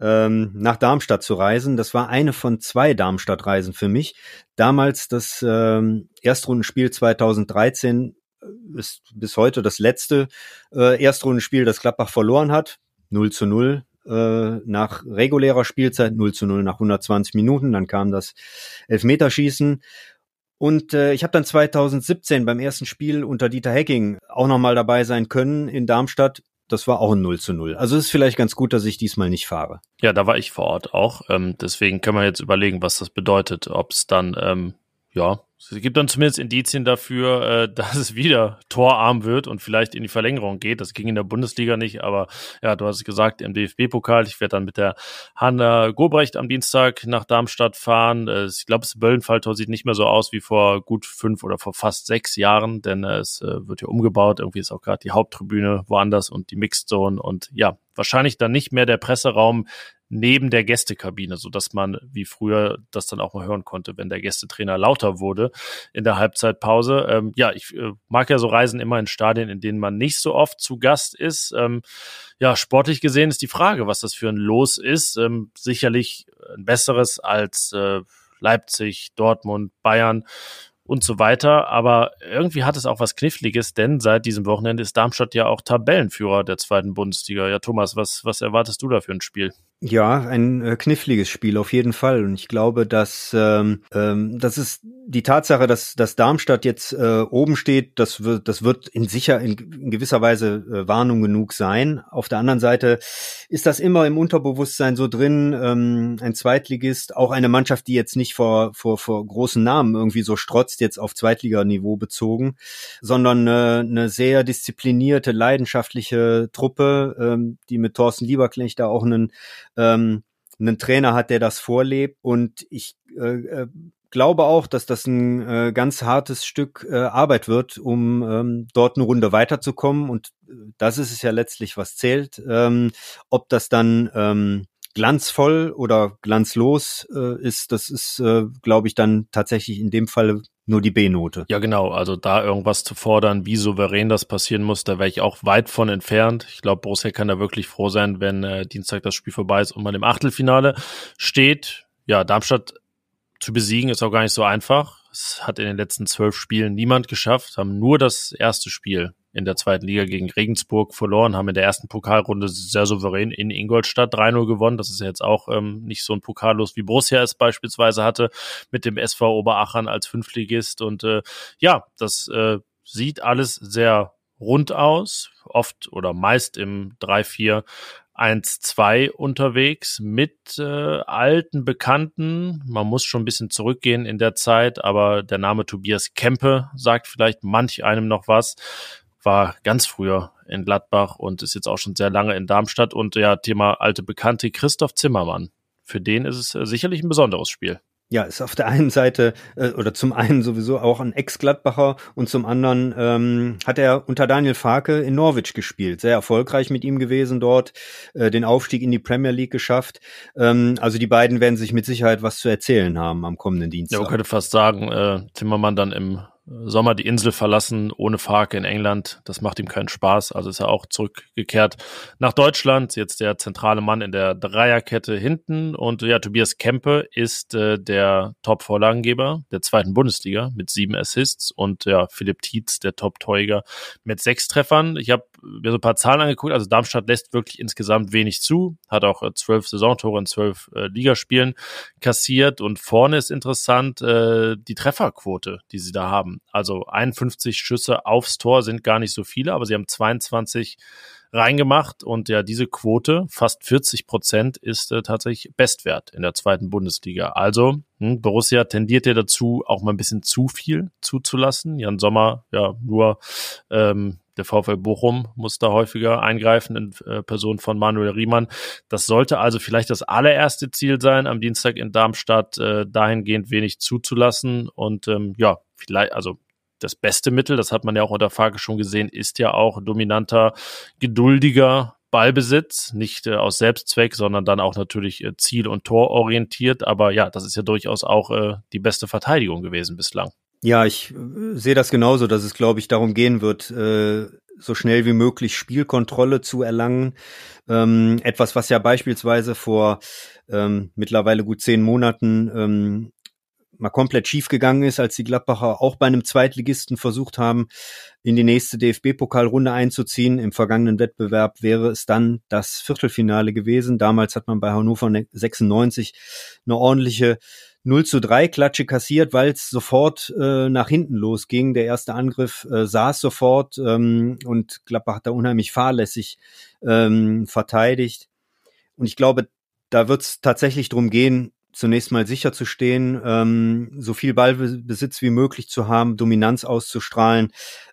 ähm, nach Darmstadt zu reisen. Das war eine von zwei Darmstadt-Reisen für mich. Damals das ähm, Erstrundenspiel 2013 äh, ist bis heute das letzte äh, Erstrundenspiel, das Gladbach verloren hat. 0 zu 0 äh, nach regulärer Spielzeit, 0 zu 0 nach 120 Minuten. Dann kam das Elfmeterschießen. Und äh, ich habe dann 2017 beim ersten Spiel unter Dieter Hecking auch nochmal dabei sein können in Darmstadt. Das war auch ein 0 zu 0. Also ist vielleicht ganz gut, dass ich diesmal nicht fahre. Ja, da war ich vor Ort auch. Ähm, deswegen können wir jetzt überlegen, was das bedeutet. Ob es dann ähm, ja es gibt dann zumindest Indizien dafür, äh, dass es wieder torarm wird und vielleicht in die Verlängerung geht. Das ging in der Bundesliga nicht, aber ja, du hast es gesagt, im DFB-Pokal. Ich werde dann mit der Hanna Gobrecht am Dienstag nach Darmstadt fahren. Äh, ich glaube, das Böllenfalltor sieht nicht mehr so aus wie vor gut fünf oder vor fast sechs Jahren, denn äh, es wird ja umgebaut. Irgendwie ist auch gerade die Haupttribüne woanders und die Mixed Zone und ja, wahrscheinlich dann nicht mehr der Presseraum neben der Gästekabine, so dass man wie früher das dann auch mal hören konnte, wenn der Gästetrainer lauter wurde in der Halbzeitpause. Ähm, ja, ich äh, mag ja so Reisen immer in Stadien, in denen man nicht so oft zu Gast ist. Ähm, ja, sportlich gesehen ist die Frage, was das für ein Los ist. Ähm, sicherlich ein besseres als äh, Leipzig, Dortmund, Bayern und so weiter. Aber irgendwie hat es auch was Kniffliges, denn seit diesem Wochenende ist Darmstadt ja auch Tabellenführer der zweiten Bundesliga. Ja, Thomas, was, was erwartest du da für ein Spiel? Ja, ein äh, kniffliges Spiel auf jeden Fall. Und ich glaube, dass ähm, ähm, das ist die Tatsache, dass, dass Darmstadt jetzt äh, oben steht, das wird, das wird in sicher in, in gewisser Weise äh, Warnung genug sein. Auf der anderen Seite ist das immer im Unterbewusstsein so drin. Ähm, ein Zweitligist, auch eine Mannschaft, die jetzt nicht vor, vor, vor großen Namen irgendwie so strotzt, jetzt auf Zweitliganiveau bezogen, sondern äh, eine sehr disziplinierte, leidenschaftliche Truppe, ähm, die mit Thorsten Lieberknecht da auch einen ähm, einen Trainer hat, der das vorlebt. Und ich äh, äh, glaube auch, dass das ein äh, ganz hartes Stück äh, Arbeit wird, um ähm, dort eine Runde weiterzukommen. Und äh, das ist es ja letztlich, was zählt. Ähm, ob das dann ähm, glanzvoll oder glanzlos äh, ist, das ist, äh, glaube ich, dann tatsächlich in dem Fall nur die B-Note. Ja, genau. Also da irgendwas zu fordern, wie souverän das passieren muss, da wäre ich auch weit von entfernt. Ich glaube, Borussia kann da wirklich froh sein, wenn äh, Dienstag das Spiel vorbei ist und man im Achtelfinale steht. Ja, Darmstadt zu besiegen ist auch gar nicht so einfach. Es hat in den letzten zwölf Spielen niemand geschafft, haben nur das erste Spiel in der zweiten Liga gegen Regensburg verloren, haben in der ersten Pokalrunde sehr souverän in Ingolstadt 3-0 gewonnen. Das ist jetzt auch ähm, nicht so ein Pokallos wie Borussia es beispielsweise hatte mit dem SV Oberachern als Fünftligist. Und äh, ja, das äh, sieht alles sehr rund aus, oft oder meist im 3-4 1-2 unterwegs mit äh, alten Bekannten. Man muss schon ein bisschen zurückgehen in der Zeit, aber der Name Tobias Kempe sagt vielleicht manch einem noch was war ganz früher in Gladbach und ist jetzt auch schon sehr lange in Darmstadt. Und ja, Thema alte Bekannte Christoph Zimmermann. Für den ist es äh, sicherlich ein besonderes Spiel. Ja, ist auf der einen Seite äh, oder zum einen sowieso auch ein Ex-Gladbacher und zum anderen ähm, hat er unter Daniel Farke in Norwich gespielt, sehr erfolgreich mit ihm gewesen dort, äh, den Aufstieg in die Premier League geschafft. Ähm, also die beiden werden sich mit Sicherheit was zu erzählen haben am kommenden Dienstag. Ja, man könnte fast sagen, äh, Zimmermann dann im Sommer die Insel verlassen, ohne Farke in England. Das macht ihm keinen Spaß. Also ist er auch zurückgekehrt nach Deutschland. Jetzt der zentrale Mann in der Dreierkette hinten. Und ja, Tobias Kempe ist äh, der Top-Vorlagengeber der zweiten Bundesliga mit sieben Assists. Und ja, Philipp Tietz, der Top-Torjäger mit sechs Treffern. Ich habe mir so ein paar Zahlen angeguckt. Also Darmstadt lässt wirklich insgesamt wenig zu. Hat auch äh, zwölf Saisontore in zwölf äh, Ligaspielen kassiert. Und vorne ist interessant äh, die Trefferquote, die sie da haben. Also 51 Schüsse aufs Tor sind gar nicht so viele, aber sie haben 22 reingemacht und ja, diese Quote, fast 40 Prozent, ist äh, tatsächlich Bestwert in der zweiten Bundesliga. Also, hm, Borussia tendiert ja dazu, auch mal ein bisschen zu viel zuzulassen. Jan Sommer, ja, nur ähm, der VfL Bochum muss da häufiger eingreifen in äh, Person von Manuel Riemann. Das sollte also vielleicht das allererste Ziel sein, am Dienstag in Darmstadt äh, dahingehend wenig zuzulassen. Und ähm, ja, vielleicht, also das beste Mittel, das hat man ja auch unter Farke schon gesehen, ist ja auch dominanter, geduldiger Ballbesitz, nicht äh, aus Selbstzweck, sondern dann auch natürlich äh, ziel- und tororientiert. Aber ja, das ist ja durchaus auch äh, die beste Verteidigung gewesen bislang. Ja, ich äh, sehe das genauso, dass es, glaube ich, darum gehen wird, äh, so schnell wie möglich Spielkontrolle zu erlangen. Ähm, etwas, was ja beispielsweise vor ähm, mittlerweile gut zehn Monaten ähm, mal komplett schief gegangen ist, als die Gladbacher auch bei einem Zweitligisten versucht haben, in die nächste DFB-Pokalrunde einzuziehen. Im vergangenen Wettbewerb wäre es dann das Viertelfinale gewesen. Damals hat man bei Hannover 96 eine ordentliche 0 zu 3 Klatsche kassiert, weil es sofort äh, nach hinten losging. Der erste Angriff äh, saß sofort ähm, und Gladbach hat da unheimlich fahrlässig ähm, verteidigt. Und ich glaube, da wird es tatsächlich darum gehen, zunächst mal sicher zu stehen, ähm, so viel Ballbesitz wie möglich zu haben, Dominanz auszustrahlen.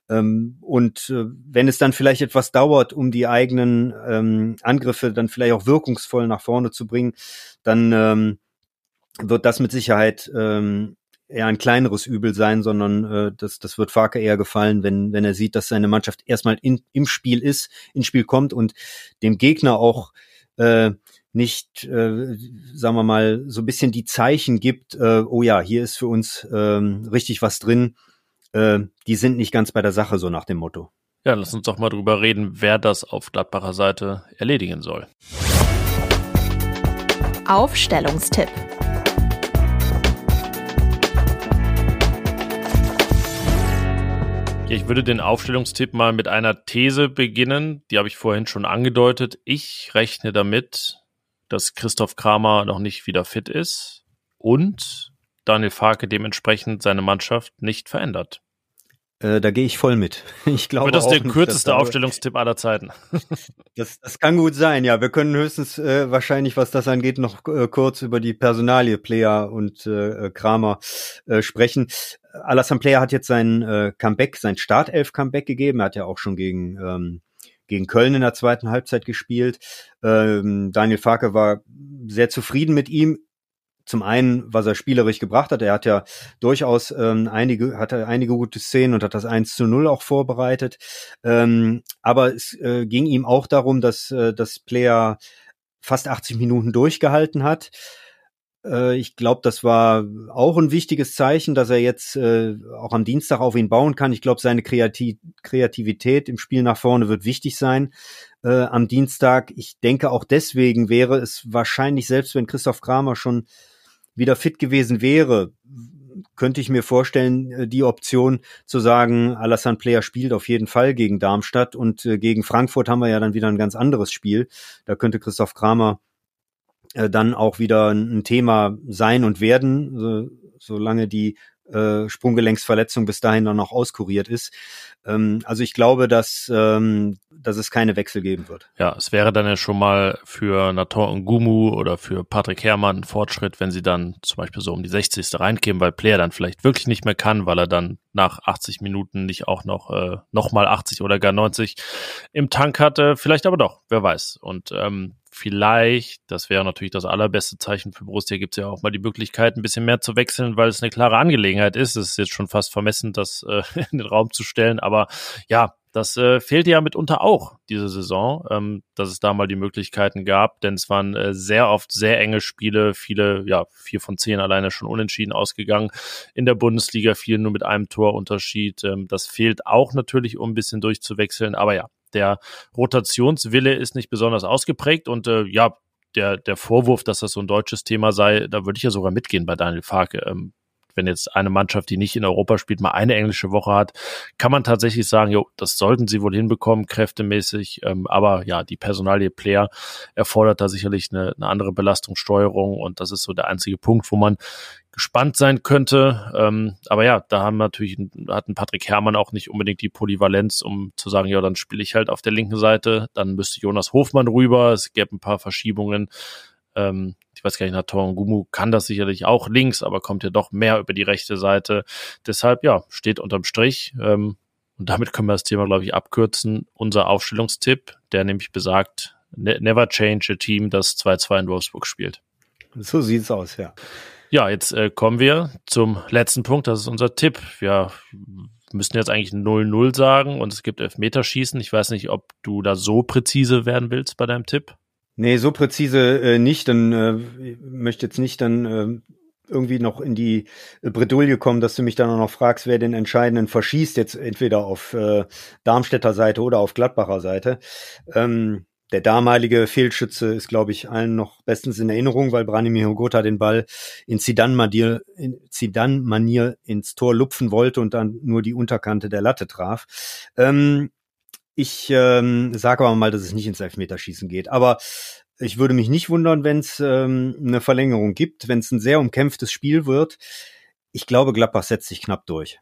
Ähm, und äh, wenn es dann vielleicht etwas dauert, um die eigenen ähm, Angriffe dann vielleicht auch wirkungsvoll nach vorne zu bringen, dann ähm, wird das mit Sicherheit ähm, eher ein kleineres Übel sein, sondern äh, das, das wird Farke eher gefallen, wenn, wenn er sieht, dass seine Mannschaft erstmal in, im Spiel ist, ins Spiel kommt und dem Gegner auch äh, nicht, äh, sagen wir mal, so ein bisschen die Zeichen gibt, äh, oh ja, hier ist für uns ähm, richtig was drin, äh, die sind nicht ganz bei der Sache, so nach dem Motto. Ja, lass uns doch mal drüber reden, wer das auf Gladbacher Seite erledigen soll. Aufstellungstipp. Ich würde den Aufstellungstipp mal mit einer These beginnen. Die habe ich vorhin schon angedeutet. Ich rechne damit, dass Christoph Kramer noch nicht wieder fit ist und Daniel Farke dementsprechend seine Mannschaft nicht verändert. Äh, da gehe ich voll mit. Ich glaube Wird das der nicht, kürzeste Aufstellungstipp aller Zeiten? Das, das kann gut sein, ja. Wir können höchstens äh, wahrscheinlich, was das angeht, noch äh, kurz über die Personalie Player und äh, Kramer äh, sprechen. Alassane Player hat jetzt sein äh, Comeback, sein Startelf-Comeback gegeben. Er hat ja auch schon gegen ähm, gegen Köln in der zweiten Halbzeit gespielt. Ähm, Daniel Farke war sehr zufrieden mit ihm zum einen, was er spielerisch gebracht hat. Er hat ja durchaus ähm, einige, hatte einige gute Szenen und hat das 1 zu 0 auch vorbereitet. Ähm, aber es äh, ging ihm auch darum, dass äh, das Player fast 80 Minuten durchgehalten hat. Äh, ich glaube, das war auch ein wichtiges Zeichen, dass er jetzt äh, auch am Dienstag auf ihn bauen kann. Ich glaube, seine Kreativ Kreativität im Spiel nach vorne wird wichtig sein äh, am Dienstag. Ich denke, auch deswegen wäre es wahrscheinlich, selbst wenn Christoph Kramer schon wieder fit gewesen wäre, könnte ich mir vorstellen, äh, die Option zu sagen, Alassane Player spielt auf jeden Fall gegen Darmstadt und äh, gegen Frankfurt haben wir ja dann wieder ein ganz anderes Spiel. Da könnte Christoph Kramer äh, dann auch wieder ein Thema sein und werden, solange die äh, Sprunggelenksverletzung bis dahin dann noch auskuriert ist. Ähm, also ich glaube, dass, ähm, dass es keine Wechsel geben wird. Ja, es wäre dann ja schon mal für Nator Ngumu oder für Patrick Herrmann ein Fortschritt, wenn sie dann zum Beispiel so um die 60. reinkämen, weil Player dann vielleicht wirklich nicht mehr kann, weil er dann nach 80 Minuten nicht auch noch äh, noch mal 80 oder gar 90 im Tank hatte. Vielleicht aber doch, wer weiß. Und ähm, vielleicht, das wäre natürlich das allerbeste Zeichen für Borussia, gibt es ja auch mal die Möglichkeit, ein bisschen mehr zu wechseln, weil es eine klare Angelegenheit ist. Es ist jetzt schon fast vermessen, das äh, in den Raum zu stellen. Aber ja, das äh, fehlte ja mitunter auch diese Saison, ähm, dass es da mal die Möglichkeiten gab, denn es waren äh, sehr oft sehr enge Spiele, viele, ja, vier von zehn alleine schon unentschieden ausgegangen. In der Bundesliga viel nur mit einem Torunterschied. Ähm, das fehlt auch natürlich, um ein bisschen durchzuwechseln, aber ja, der Rotationswille ist nicht besonders ausgeprägt und äh, ja, der, der Vorwurf, dass das so ein deutsches Thema sei, da würde ich ja sogar mitgehen bei Daniel Farke. Ähm, wenn jetzt eine Mannschaft, die nicht in Europa spielt, mal eine englische Woche hat, kann man tatsächlich sagen, jo, das sollten sie wohl hinbekommen, kräftemäßig. Ähm, aber ja, die Personalie Player erfordert da sicherlich eine, eine andere Belastungssteuerung und das ist so der einzige Punkt, wo man gespannt sein könnte. Ähm, aber ja, da haben natürlich hat ein Patrick Herrmann auch nicht unbedingt die Polyvalenz, um zu sagen, ja, dann spiele ich halt auf der linken Seite, dann müsste Jonas Hofmann rüber, es gäbe ein paar Verschiebungen. Ähm, ich weiß gar nicht, Nator Gumu kann das sicherlich auch links, aber kommt ja doch mehr über die rechte Seite. Deshalb, ja, steht unterm Strich. Ähm, und damit können wir das Thema, glaube ich, abkürzen. Unser Aufstellungstipp, der nämlich besagt, ne never change a team, das 2-2 in Wolfsburg spielt. So sieht's aus, ja. Ja, jetzt äh, kommen wir zum letzten Punkt. Das ist unser Tipp. Wir müssen jetzt eigentlich 0-0 sagen und es gibt Elfmeterschießen. Ich weiß nicht, ob du da so präzise werden willst bei deinem Tipp. Nee, so präzise äh, nicht. Dann äh, möchte jetzt nicht dann äh, irgendwie noch in die Bredouille kommen, dass du mich dann auch noch fragst, wer den Entscheidenden verschießt, jetzt entweder auf äh, Darmstädter Seite oder auf Gladbacher Seite. Ähm, der damalige Fehlschütze ist, glaube ich, allen noch bestens in Erinnerung, weil Branimir Hogota den Ball in Zidane-Manier Zidane ins Tor lupfen wollte und dann nur die Unterkante der Latte traf. Ähm, ich ähm, sage aber mal, dass es nicht ins Elfmeterschießen geht. Aber ich würde mich nicht wundern, wenn es ähm, eine Verlängerung gibt, wenn es ein sehr umkämpftes Spiel wird. Ich glaube, Gladbach setzt sich knapp durch.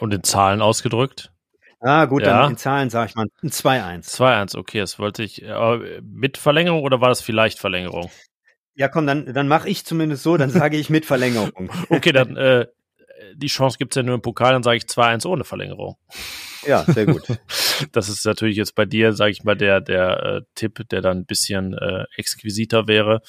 Und in Zahlen ausgedrückt? Ah, gut, ja. dann in Zahlen sage ich mal ein 2-1. 2-1, okay, das wollte ich. Aber mit Verlängerung oder war das vielleicht Verlängerung? Ja, komm, dann, dann mache ich zumindest so, dann sage ich mit Verlängerung. okay, dann äh, die Chance gibt's ja nur im Pokal, dann sage ich 2-1 ohne Verlängerung. Ja, sehr gut. Das ist natürlich jetzt bei dir, sage ich mal, der, der äh, Tipp, der dann ein bisschen äh, exquisiter wäre,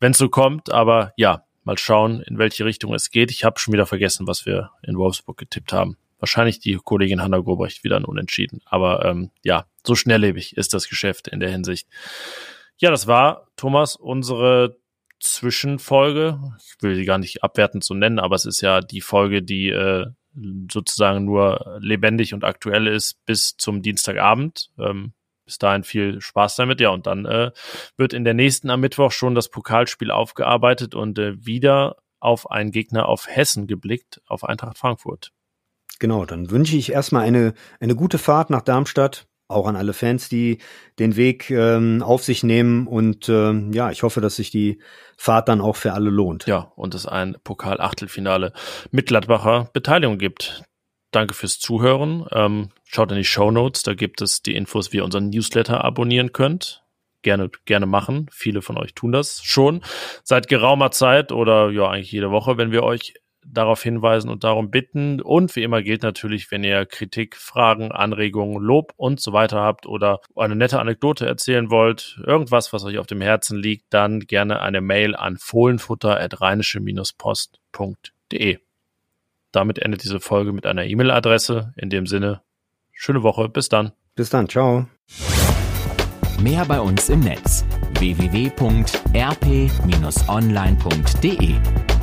wenn es so kommt. Aber ja, mal schauen, in welche Richtung es geht. Ich habe schon wieder vergessen, was wir in Wolfsburg getippt haben wahrscheinlich die Kollegin Hanna Gobrecht wieder ein Unentschieden. Aber ähm, ja, so schnelllebig ist das Geschäft in der Hinsicht. Ja, das war, Thomas, unsere Zwischenfolge. Ich will sie gar nicht abwertend so nennen, aber es ist ja die Folge, die äh, sozusagen nur lebendig und aktuell ist bis zum Dienstagabend. Ähm, bis dahin viel Spaß damit. Ja, und dann äh, wird in der nächsten am Mittwoch schon das Pokalspiel aufgearbeitet und äh, wieder auf einen Gegner auf Hessen geblickt, auf Eintracht Frankfurt. Genau, dann wünsche ich erstmal eine, eine gute Fahrt nach Darmstadt. Auch an alle Fans, die den Weg ähm, auf sich nehmen. Und ähm, ja, ich hoffe, dass sich die Fahrt dann auch für alle lohnt. Ja, und es ein Pokal-Achtelfinale mit Gladbacher Beteiligung gibt. Danke fürs Zuhören. Ähm, schaut in die Show Notes, da gibt es die Infos, wie ihr unseren Newsletter abonnieren könnt. Gerne, gerne machen. Viele von euch tun das schon seit geraumer Zeit oder ja, eigentlich jede Woche, wenn wir euch darauf hinweisen und darum bitten. Und wie immer gilt natürlich, wenn ihr Kritik, Fragen, Anregungen, Lob und so weiter habt oder eine nette Anekdote erzählen wollt, irgendwas, was euch auf dem Herzen liegt, dann gerne eine Mail an fohlenfutter.rheinische-post.de. Damit endet diese Folge mit einer E-Mail-Adresse. In dem Sinne, schöne Woche. Bis dann. Bis dann. Ciao. Mehr bei uns im Netz www.rp-online.de